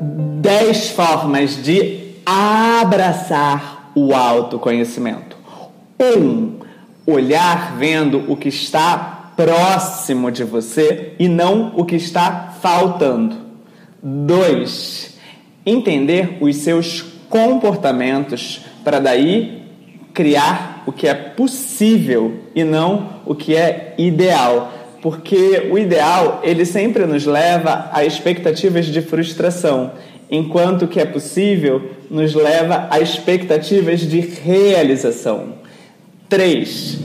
10 formas de abraçar o autoconhecimento. 1. Um, olhar vendo o que está próximo de você e não o que está faltando. 2. Entender os seus comportamentos para daí criar o que é possível e não o que é ideal porque o ideal ele sempre nos leva a expectativas de frustração, enquanto que é possível nos leva a expectativas de realização. 3.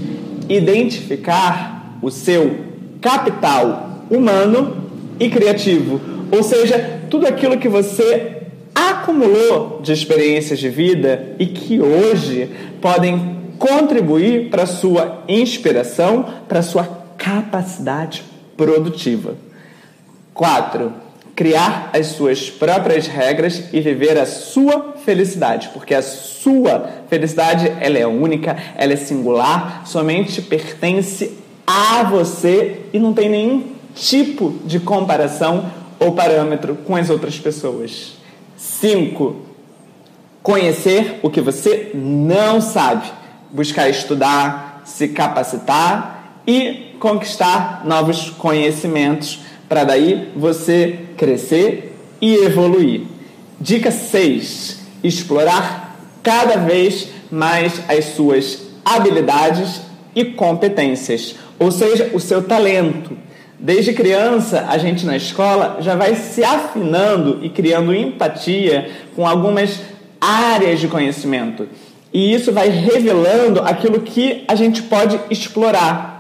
Identificar o seu capital humano e criativo, ou seja, tudo aquilo que você acumulou de experiências de vida e que hoje podem contribuir para sua inspiração, para sua capacidade produtiva. 4. Criar as suas próprias regras e viver a sua felicidade, porque a sua felicidade ela é única, ela é singular, somente pertence a você e não tem nenhum tipo de comparação ou parâmetro com as outras pessoas. 5. Conhecer o que você não sabe, buscar estudar, se capacitar e conquistar novos conhecimentos para daí você crescer e evoluir. Dica 6: explorar cada vez mais as suas habilidades e competências, ou seja, o seu talento. Desde criança, a gente na escola já vai se afinando e criando empatia com algumas áreas de conhecimento. E isso vai revelando aquilo que a gente pode explorar.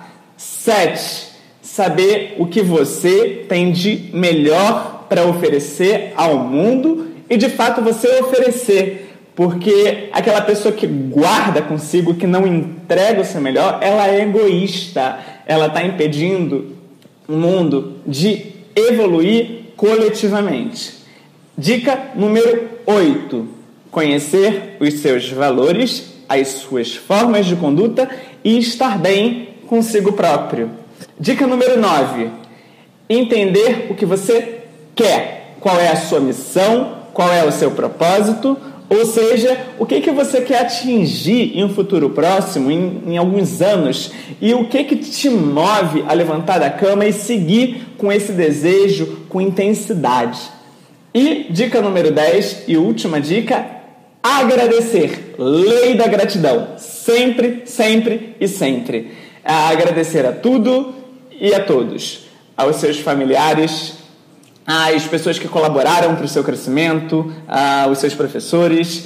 Sete, saber o que você tem de melhor para oferecer ao mundo e de fato você oferecer. Porque aquela pessoa que guarda consigo, que não entrega o seu melhor, ela é egoísta. Ela está impedindo o mundo de evoluir coletivamente. Dica número 8: conhecer os seus valores, as suas formas de conduta e estar bem consigo próprio. Dica número 9: entender o que você quer. Qual é a sua missão? Qual é o seu propósito? Ou seja, o que, que você quer atingir em um futuro próximo, em, em alguns anos, e o que, que te move a levantar da cama e seguir com esse desejo com intensidade. E dica número 10 e última dica: agradecer. Lei da gratidão. Sempre, sempre e sempre a agradecer a tudo e a todos, aos seus familiares, às pessoas que colaboraram para o seu crescimento, aos seus professores,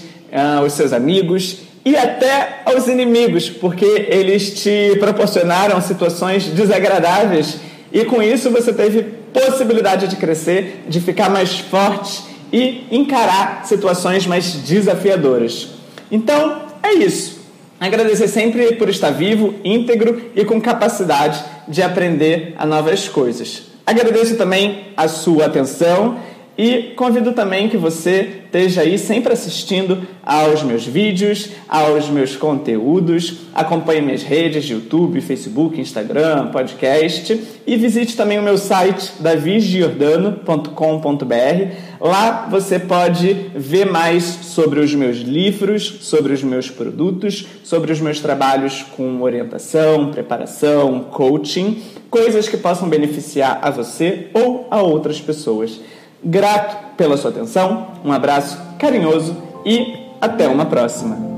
aos seus amigos e até aos inimigos, porque eles te proporcionaram situações desagradáveis e com isso você teve possibilidade de crescer, de ficar mais forte e encarar situações mais desafiadoras. Então, é isso. Agradecer sempre por estar vivo, íntegro e com capacidade de aprender a novas coisas. Agradeço também a sua atenção e convido também que você esteja aí sempre assistindo aos meus vídeos, aos meus conteúdos, acompanhe minhas redes de YouTube, Facebook, Instagram, podcast e visite também o meu site davigiordano.com.br. Lá você pode ver mais sobre os meus livros, sobre os meus produtos, sobre os meus trabalhos com orientação, preparação, coaching, coisas que possam beneficiar a você ou a outras pessoas. Grato pela sua atenção, um abraço carinhoso e até uma próxima!